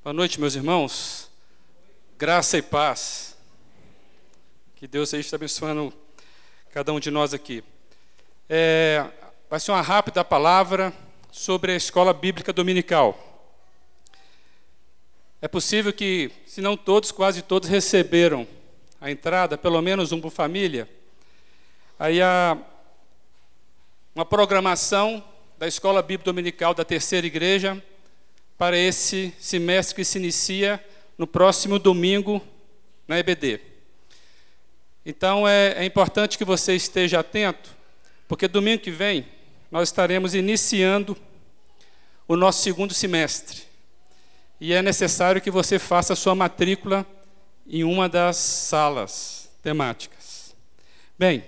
Boa noite, meus irmãos. Graça e paz. Que Deus esteja abençoando cada um de nós aqui. É, vai ser uma rápida palavra sobre a escola bíblica dominical. É possível que, se não todos, quase todos receberam a entrada, pelo menos um por família. Aí há uma programação da escola bíblica dominical da terceira igreja para esse semestre que se inicia no próximo domingo na EBD. Então é, é importante que você esteja atento, porque domingo que vem nós estaremos iniciando o nosso segundo semestre. E é necessário que você faça a sua matrícula em uma das salas temáticas. Bem,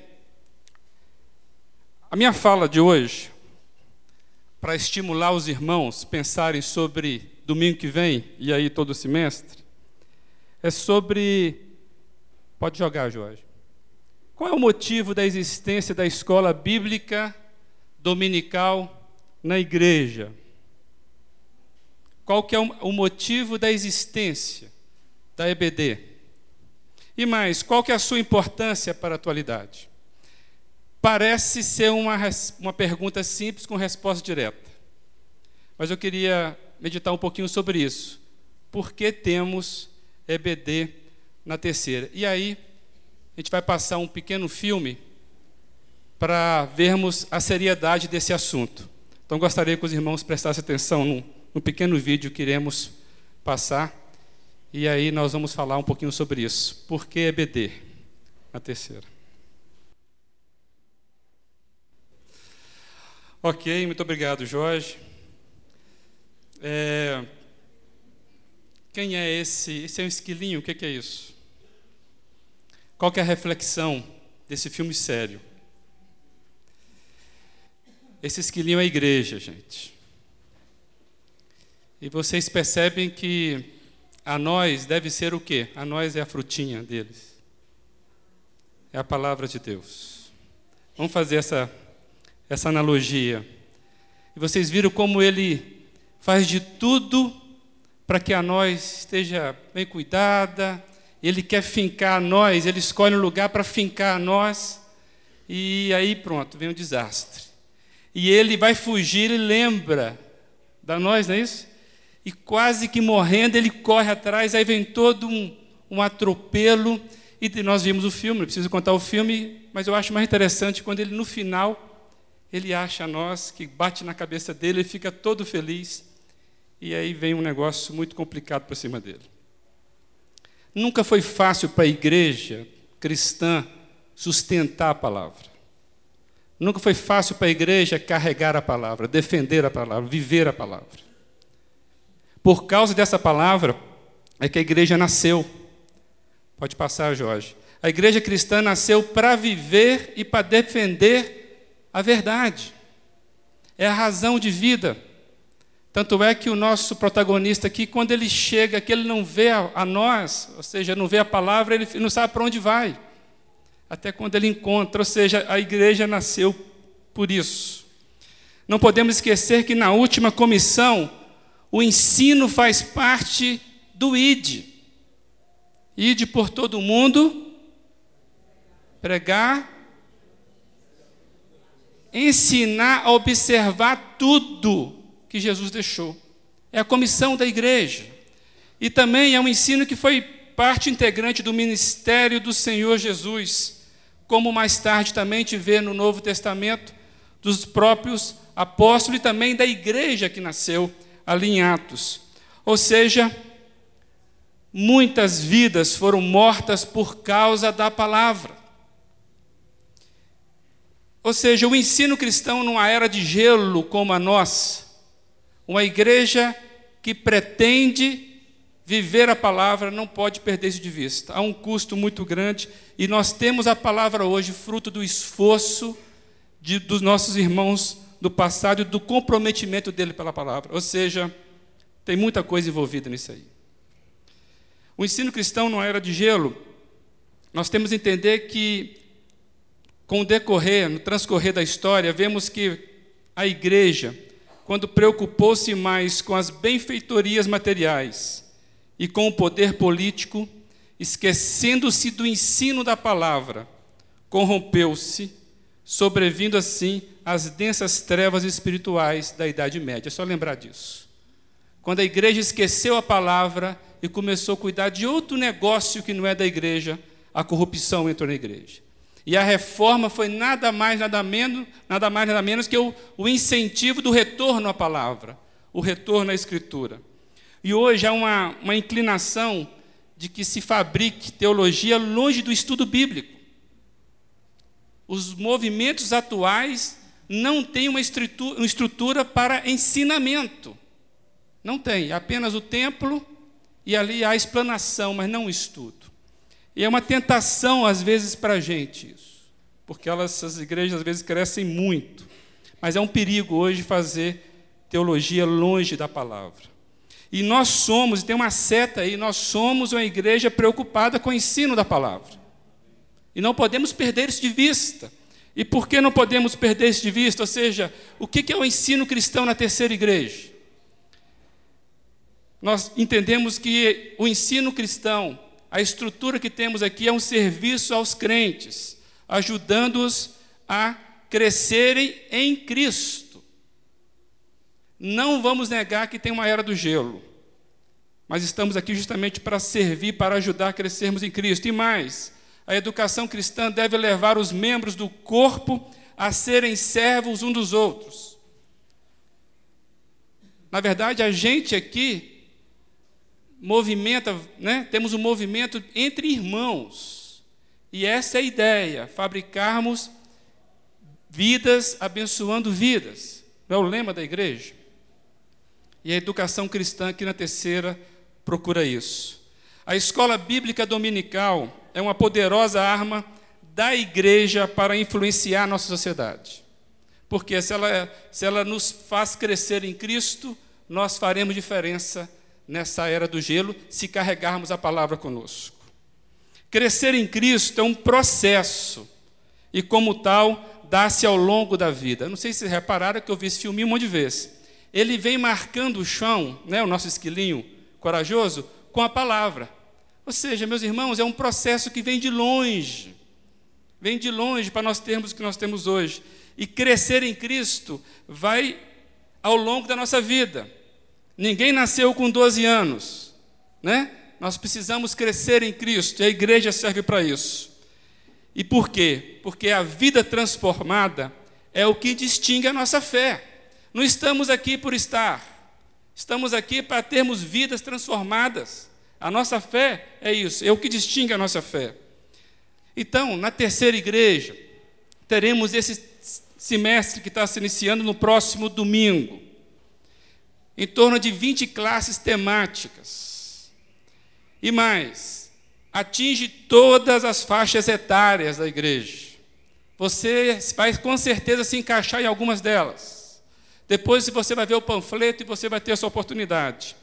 a minha fala de hoje para estimular os irmãos pensarem sobre domingo que vem e aí todo o semestre, é sobre. Pode jogar, Jorge. Qual é o motivo da existência da escola bíblica dominical na igreja? Qual que é o motivo da existência da EBD? E mais, qual que é a sua importância para a atualidade? Parece ser uma, uma pergunta simples com resposta direta. Mas eu queria meditar um pouquinho sobre isso. Por que temos EBD na terceira? E aí, a gente vai passar um pequeno filme para vermos a seriedade desse assunto. Então, gostaria que os irmãos prestassem atenção no, no pequeno vídeo que iremos passar. E aí, nós vamos falar um pouquinho sobre isso. Por que EBD na terceira? Ok, muito obrigado, Jorge. É... Quem é esse? Esse é um esquilinho, o que é isso? Qual é a reflexão desse filme sério? Esse esquilinho é a igreja, gente. E vocês percebem que a nós deve ser o quê? A nós é a frutinha deles. É a palavra de Deus. Vamos fazer essa essa analogia. E vocês viram como ele faz de tudo para que a nós esteja bem cuidada. Ele quer fincar a nós, ele escolhe um lugar para fincar a nós. E aí pronto, vem um desastre. E ele vai fugir e lembra da nós, não é isso? E quase que morrendo, ele corre atrás, aí vem todo um, um atropelo. E nós vimos o filme, não preciso contar o filme, mas eu acho mais interessante quando ele, no final, ele acha nós, que bate na cabeça dele, ele fica todo feliz, e aí vem um negócio muito complicado para cima dele. Nunca foi fácil para a igreja cristã sustentar a palavra. Nunca foi fácil para a igreja carregar a palavra, defender a palavra, viver a palavra. Por causa dessa palavra é que a igreja nasceu. Pode passar, Jorge. A igreja cristã nasceu para viver e para defender a verdade. É a razão de vida. Tanto é que o nosso protagonista aqui, quando ele chega, que ele não vê a, nós, ou seja, não vê a palavra, ele não sabe para onde vai. Até quando ele encontra, ou seja, a igreja nasceu por isso. Não podemos esquecer que na última comissão, o ensino faz parte do ID. ID por todo mundo, pregar ensinar a observar tudo que Jesus deixou. É a comissão da igreja. E também é um ensino que foi parte integrante do ministério do Senhor Jesus, como mais tarde também te vê no Novo Testamento dos próprios apóstolos e também da igreja que nasceu ali em Atos. Ou seja, muitas vidas foram mortas por causa da palavra. Ou seja, o ensino cristão numa era de gelo como a nossa, uma igreja que pretende viver a palavra não pode perder isso de vista. Há um custo muito grande e nós temos a palavra hoje fruto do esforço de, dos nossos irmãos do passado e do comprometimento dele pela palavra. Ou seja, tem muita coisa envolvida nisso aí. O ensino cristão numa era de gelo, nós temos que entender que com o decorrer, no transcorrer da história, vemos que a igreja, quando preocupou-se mais com as benfeitorias materiais e com o poder político, esquecendo-se do ensino da palavra, corrompeu-se, sobrevindo assim às densas trevas espirituais da Idade Média. É só lembrar disso. Quando a igreja esqueceu a palavra e começou a cuidar de outro negócio que não é da igreja, a corrupção entrou na igreja. E a reforma foi nada mais, nada menos, nada mais, nada menos que o, o incentivo do retorno à palavra, o retorno à escritura. E hoje há uma, uma inclinação de que se fabrique teologia longe do estudo bíblico. Os movimentos atuais não têm uma estrutura, uma estrutura para ensinamento. Não tem, apenas o templo e ali há explanação, mas não o estudo. E é uma tentação, às vezes, para a gente isso, porque elas, essas igrejas, às vezes, crescem muito. Mas é um perigo hoje fazer teologia longe da palavra. E nós somos, tem uma seta aí, nós somos uma igreja preocupada com o ensino da palavra. E não podemos perder isso de vista. E por que não podemos perder isso de vista? Ou seja, o que é o ensino cristão na terceira igreja? Nós entendemos que o ensino cristão a estrutura que temos aqui é um serviço aos crentes, ajudando-os a crescerem em Cristo. Não vamos negar que tem uma era do gelo, mas estamos aqui justamente para servir, para ajudar a crescermos em Cristo. E mais, a educação cristã deve levar os membros do corpo a serem servos uns dos outros. Na verdade, a gente aqui movimenta, né? temos um movimento entre irmãos. E essa é a ideia, fabricarmos vidas abençoando vidas. Não é o lema da igreja? E a educação cristã aqui na terceira procura isso. A escola bíblica dominical é uma poderosa arma da igreja para influenciar a nossa sociedade. Porque se ela, se ela nos faz crescer em Cristo, nós faremos diferença nessa era do gelo se carregarmos a palavra conosco. Crescer em Cristo é um processo e, como tal, dá-se ao longo da vida. não sei se vocês repararam que eu vi esse filminho um monte de vezes. Ele vem marcando o chão, né, o nosso esquilinho corajoso, com a palavra. Ou seja, meus irmãos, é um processo que vem de longe. Vem de longe para nós termos o que nós temos hoje. E crescer em Cristo vai ao longo da nossa vida. Ninguém nasceu com 12 anos, né? Nós precisamos crescer em Cristo, e a igreja serve para isso. E por quê? Porque a vida transformada é o que distingue a nossa fé. Não estamos aqui por estar, estamos aqui para termos vidas transformadas. A nossa fé é isso, é o que distingue a nossa fé. Então, na terceira igreja, teremos esse semestre que está se iniciando no próximo domingo em torno de 20 classes temáticas. E mais, atinge todas as faixas etárias da igreja. Você vai com certeza se encaixar em algumas delas. Depois você vai ver o panfleto e você vai ter essa oportunidade.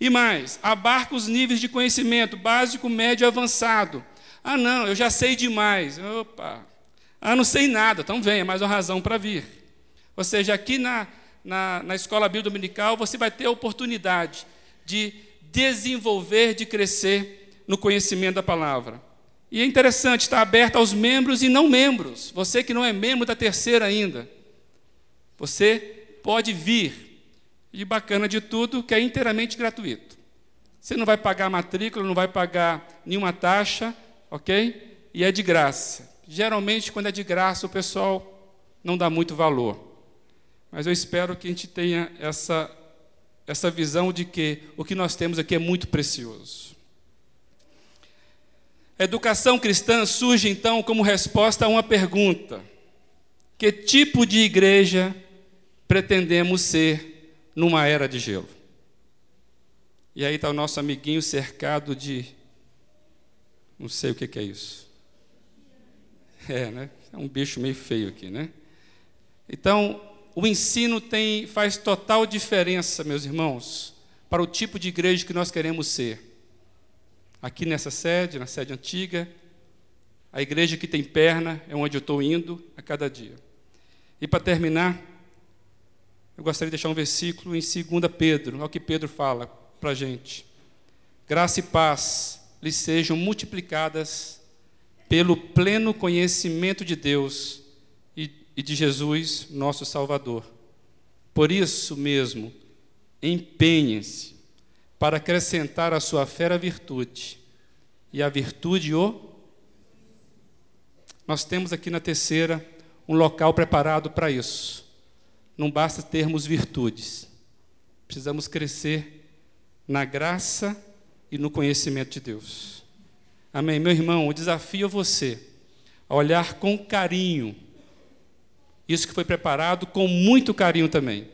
E mais, abarca os níveis de conhecimento básico, médio e avançado. Ah, não, eu já sei demais. Opa. Ah, não sei nada. Então venha, mais uma razão para vir. Ou seja, aqui na, na, na escola bíblica dominical, você vai ter a oportunidade de desenvolver, de crescer no conhecimento da palavra. E é interessante, está aberto aos membros e não membros. Você que não é membro da terceira ainda, você pode vir. E bacana de tudo, que é inteiramente gratuito. Você não vai pagar matrícula, não vai pagar nenhuma taxa, ok? E é de graça. Geralmente, quando é de graça, o pessoal não dá muito valor. Mas eu espero que a gente tenha essa, essa visão de que o que nós temos aqui é muito precioso. A educação cristã surge então como resposta a uma pergunta: que tipo de igreja pretendemos ser numa era de gelo? E aí está o nosso amiguinho cercado de. Não sei o que é isso. É, né? É um bicho meio feio aqui, né? Então, o ensino tem, faz total diferença, meus irmãos, para o tipo de igreja que nós queremos ser. Aqui nessa sede, na sede antiga, a igreja que tem perna é onde eu estou indo a cada dia. E para terminar, eu gostaria de deixar um versículo em 2 Pedro, é o que Pedro fala para a gente. Graça e paz lhes sejam multiplicadas pelo pleno conhecimento de Deus e, de Jesus, nosso Salvador. Por isso mesmo, empenhem-se para acrescentar à sua fé a virtude, e a virtude o. Nós temos aqui na terceira um local preparado para isso. Não basta termos virtudes, precisamos crescer na graça e no conhecimento de Deus. Amém? Meu irmão, o desafio é você a olhar com carinho isso que foi preparado com muito carinho também,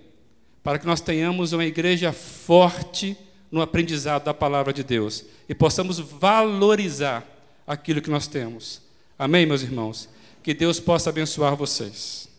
para que nós tenhamos uma igreja forte no aprendizado da palavra de Deus e possamos valorizar aquilo que nós temos. Amém, meus irmãos? Que Deus possa abençoar vocês.